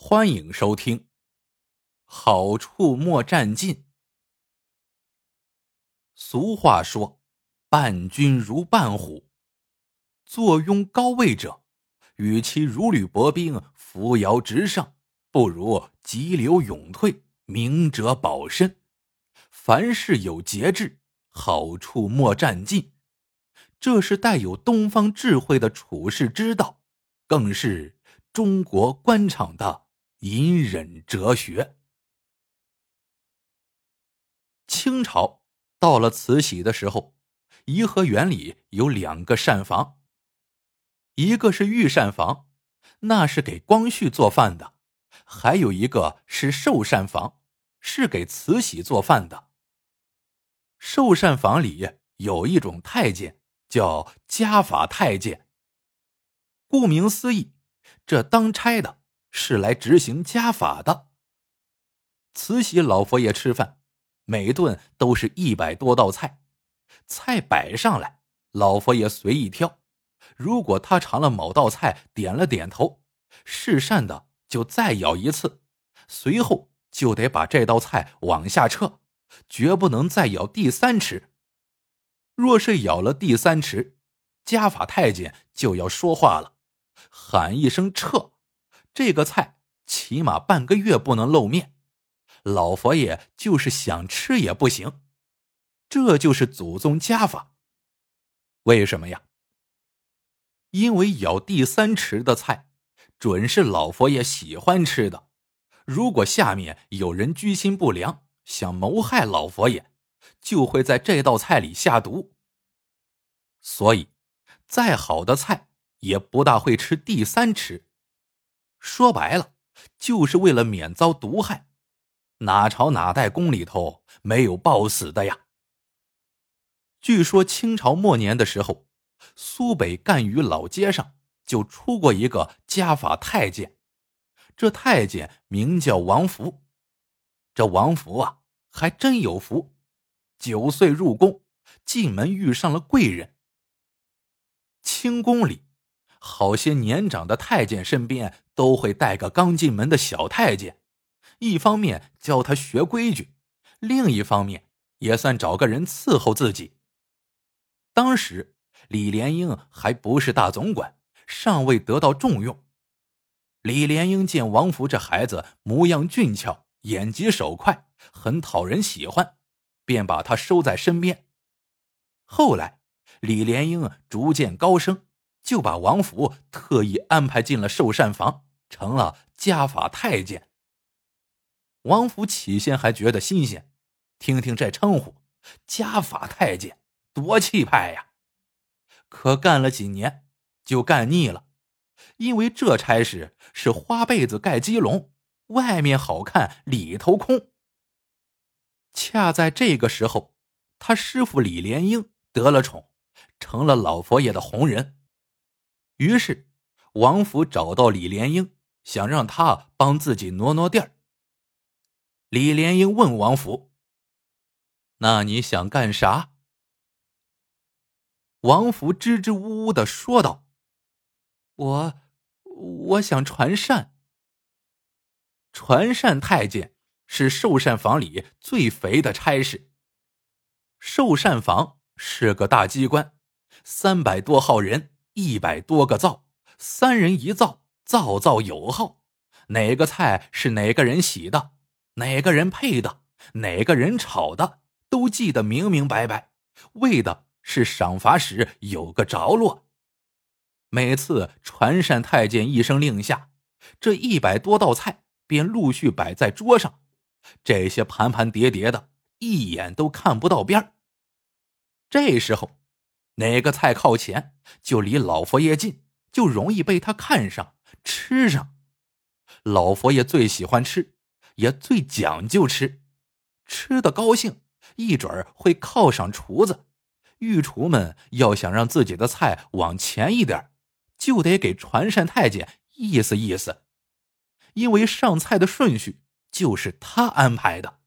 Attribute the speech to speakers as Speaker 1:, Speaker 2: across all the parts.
Speaker 1: 欢迎收听。好处莫占尽。俗话说：“伴君如伴虎。”坐拥高位者，与其如履薄冰、扶摇直上，不如急流勇退、明哲保身。凡事有节制，好处莫占尽。这是带有东方智慧的处世之道，更是中国官场的。隐忍哲学。清朝到了慈禧的时候，颐和园里有两个膳房，一个是御膳房，那是给光绪做饭的；还有一个是寿膳房，是给慈禧做饭的。寿膳房里有一种太监，叫家法太监。顾名思义，这当差的。是来执行家法的。慈禧老佛爷吃饭，每顿都是一百多道菜，菜摆上来，老佛爷随意挑。如果他尝了某道菜，点了点头，是善的，就再舀一次，随后就得把这道菜往下撤，绝不能再舀第三匙。若是舀了第三匙，家法太监就要说话了，喊一声撤。这个菜起码半个月不能露面，老佛爷就是想吃也不行，这就是祖宗家法。为什么呀？因为舀第三池的菜，准是老佛爷喜欢吃的。如果下面有人居心不良，想谋害老佛爷，就会在这道菜里下毒。所以，再好的菜也不大会吃第三池。说白了，就是为了免遭毒害。哪朝哪代宫里头没有暴死的呀？据说清朝末年的时候，苏北赣榆老街上就出过一个家法太监。这太监名叫王福。这王福啊，还真有福，九岁入宫，进门遇上了贵人。清宫里。好些年长的太监身边都会带个刚进门的小太监，一方面教他学规矩，另一方面也算找个人伺候自己。当时李莲英还不是大总管，尚未得到重用。李莲英见王福这孩子模样俊俏，眼疾手快，很讨人喜欢，便把他收在身边。后来，李莲英逐渐高升。就把王福特意安排进了寿膳房，成了家法太监。王福起先还觉得新鲜，听听这称呼“家法太监”，多气派呀！可干了几年，就干腻了，因为这差事是花被子盖鸡笼，外面好看，里头空。恰在这个时候，他师傅李莲英得了宠，成了老佛爷的红人。于是，王府找到李莲英，想让他帮自己挪挪地儿。李莲英问王府：“那你想干啥？”王府支支吾吾的说道：“我，我想传膳。传膳太监是寿膳房里最肥的差事。寿膳房是个大机关，三百多号人。”一百多个灶，三人一灶，灶灶有号。哪个菜是哪个人洗的，哪个人配的，哪个人炒的，都记得明明白白。为的是赏罚时有个着落。每次传膳太监一声令下，这一百多道菜便陆续摆在桌上。这些盘盘叠叠的，一眼都看不到边这时候。哪个菜靠前，就离老佛爷近，就容易被他看上吃上。老佛爷最喜欢吃，也最讲究吃，吃的高兴，一准儿会犒赏厨子。御厨们要想让自己的菜往前一点，就得给传膳太监意思意思，因为上菜的顺序就是他安排的。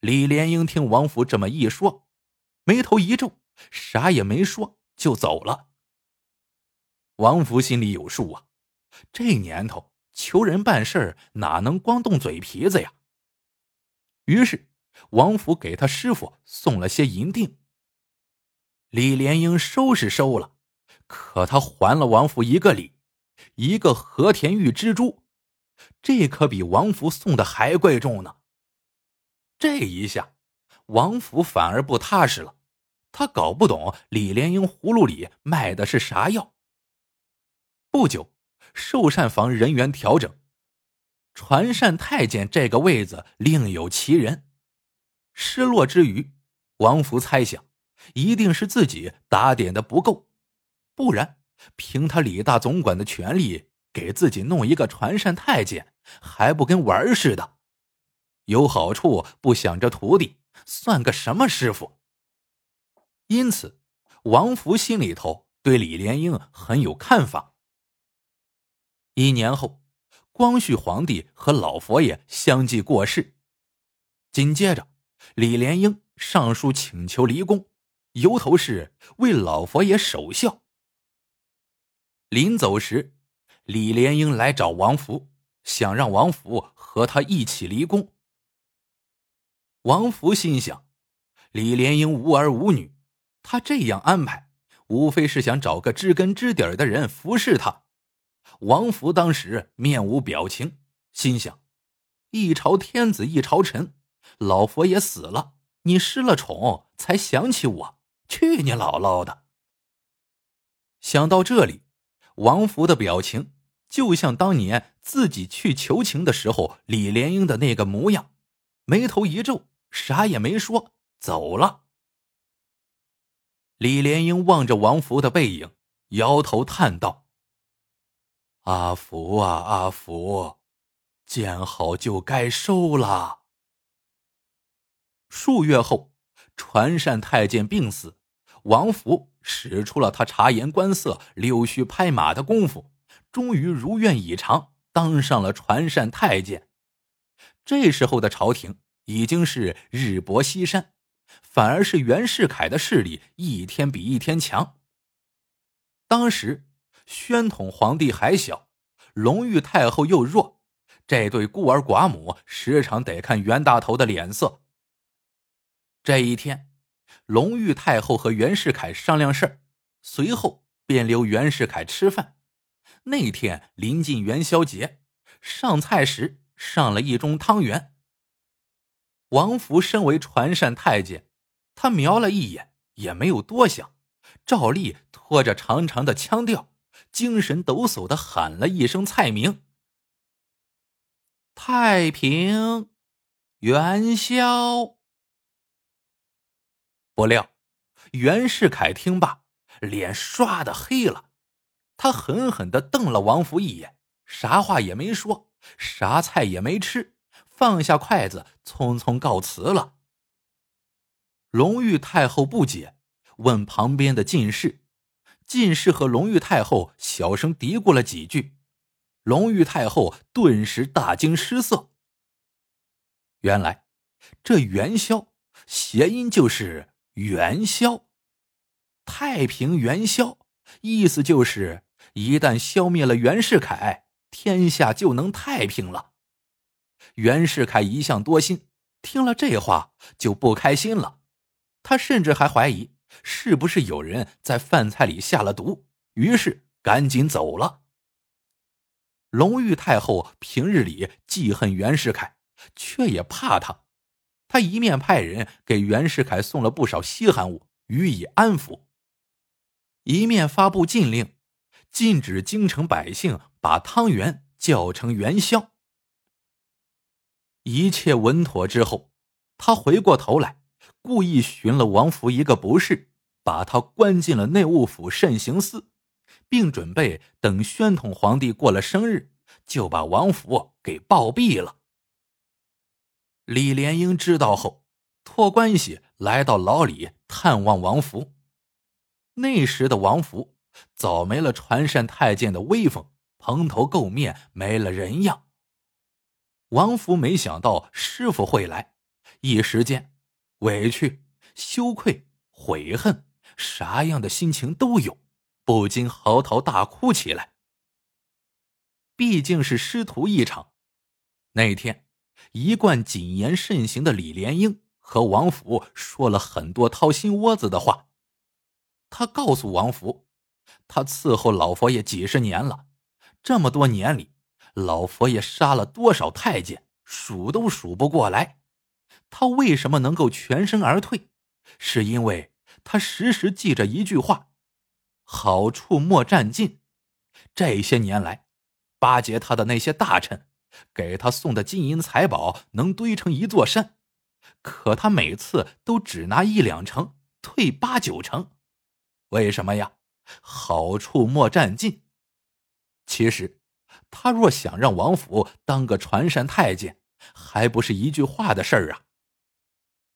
Speaker 1: 李莲英听王福这么一说，眉头一皱。啥也没说就走了。王福心里有数啊，这年头求人办事哪能光动嘴皮子呀？于是王府给他师傅送了些银锭。李莲英收是收了，可他还了王府一个礼，一个和田玉蜘蛛，这可比王府送的还贵重呢。这一下，王府反而不踏实了，他搞不懂李莲英葫芦里卖的是啥药。不久。寿膳房人员调整，传膳太监这个位子另有其人。失落之余，王福猜想，一定是自己打点的不够，不然凭他李大总管的权力，给自己弄一个传膳太监，还不跟玩似的？有好处不想着徒弟，算个什么师傅？因此，王福心里头对李莲英很有看法。一年后，光绪皇帝和老佛爷相继过世。紧接着，李莲英上书请求离宫，由头是为老佛爷守孝。临走时，李莲英来找王福，想让王福和他一起离宫。王福心想，李莲英无儿无女，他这样安排，无非是想找个知根知底的人服侍他。王福当时面无表情，心想：“一朝天子一朝臣，老佛爷死了，你失了宠才想起我，去你姥姥的！”想到这里，王福的表情就像当年自己去求情的时候李莲英的那个模样，眉头一皱，啥也没说，走了。李莲英望着王福的背影，摇头叹道。阿福啊，阿福，见好就该收了。数月后，传善太监病死，王福使出了他察言观色、溜须拍马的功夫，终于如愿以偿，当上了传善太监。这时候的朝廷已经是日薄西山，反而是袁世凯的势力一天比一天强。当时。宣统皇帝还小，隆裕太后又弱，这对孤儿寡母时常得看袁大头的脸色。这一天，隆裕太后和袁世凯商量事儿，随后便留袁世凯吃饭。那天临近元宵节，上菜时上了一盅汤圆。王福身为传膳太监，他瞄了一眼，也没有多想，照例拖着长长的腔调。精神抖擞的喊了一声菜名：“太平元宵。”不料袁世凯听罢，脸唰的黑了，他狠狠的瞪了王福一眼，啥话也没说，啥菜也没吃，放下筷子，匆匆告辞了。隆裕太后不解，问旁边的进士。进士和隆裕太后小声嘀咕了几句，隆裕太后顿时大惊失色。原来，这元宵谐音就是元宵，太平元宵，意思就是一旦消灭了袁世凯，天下就能太平了。袁世凯一向多心，听了这话就不开心了，他甚至还怀疑。是不是有人在饭菜里下了毒？于是赶紧走了。隆裕太后平日里记恨袁世凯，却也怕他。他一面派人给袁世凯送了不少稀罕物予以安抚，一面发布禁令，禁止京城百姓把汤圆叫成元宵。一切稳妥之后，他回过头来。故意寻了王福一个不是，把他关进了内务府慎刑司，并准备等宣统皇帝过了生日，就把王福给暴毙了。李莲英知道后，托关系来到牢里探望王福。那时的王福早没了传膳太监的威风，蓬头垢面，没了人样。王福没想到师傅会来，一时间。委屈、羞愧、悔恨，啥样的心情都有，不禁嚎啕大哭起来。毕竟是师徒一场。那天，一贯谨言慎行的李莲英和王福说了很多掏心窝子的话。他告诉王福，他伺候老佛爷几十年了，这么多年里，老佛爷杀了多少太监，数都数不过来。他为什么能够全身而退？是因为他时时记着一句话：“好处莫占尽。”这些年来，巴结他的那些大臣，给他送的金银财宝能堆成一座山，可他每次都只拿一两成，退八九成。为什么呀？好处莫占尽。其实，他若想让王府当个传善太监，还不是一句话的事儿啊。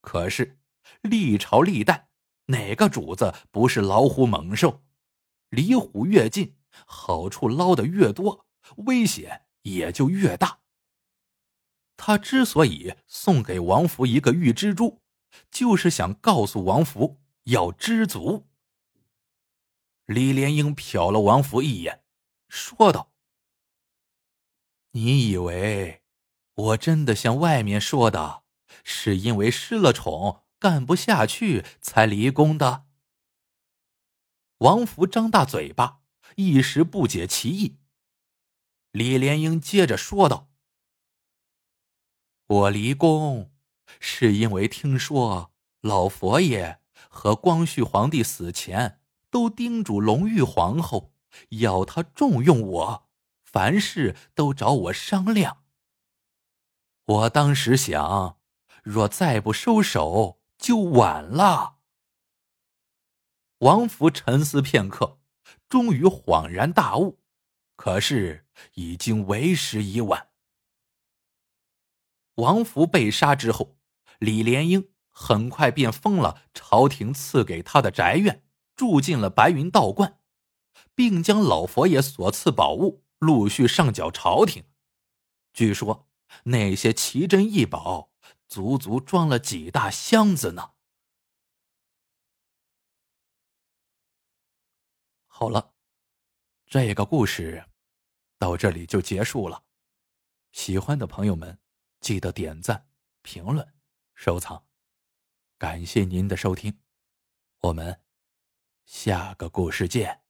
Speaker 1: 可是，历朝历代哪个主子不是老虎猛兽？离虎越近，好处捞得越多，危险也就越大。他之所以送给王福一个玉蜘蛛，就是想告诉王福要知足。李莲英瞟了王福一眼，说道：“你以为我真的像外面说的，是因为失了宠干不下去才离宫的？”王福张大嘴巴，一时不解其意。李莲英接着说道：“我离宫，是因为听说老佛爷和光绪皇帝死前。”都叮嘱隆裕皇后，要她重用我，凡事都找我商量。我当时想，若再不收手，就晚了。王福沉思片刻，终于恍然大悟，可是已经为时已晚。王福被杀之后，李莲英很快便封了朝廷赐给他的宅院。住进了白云道观，并将老佛爷所赐宝物陆续上缴朝廷。据说那些奇珍异宝足足装了几大箱子呢。好了，这个故事到这里就结束了。喜欢的朋友们，记得点赞、评论、收藏。感谢您的收听，我们。下个故事见。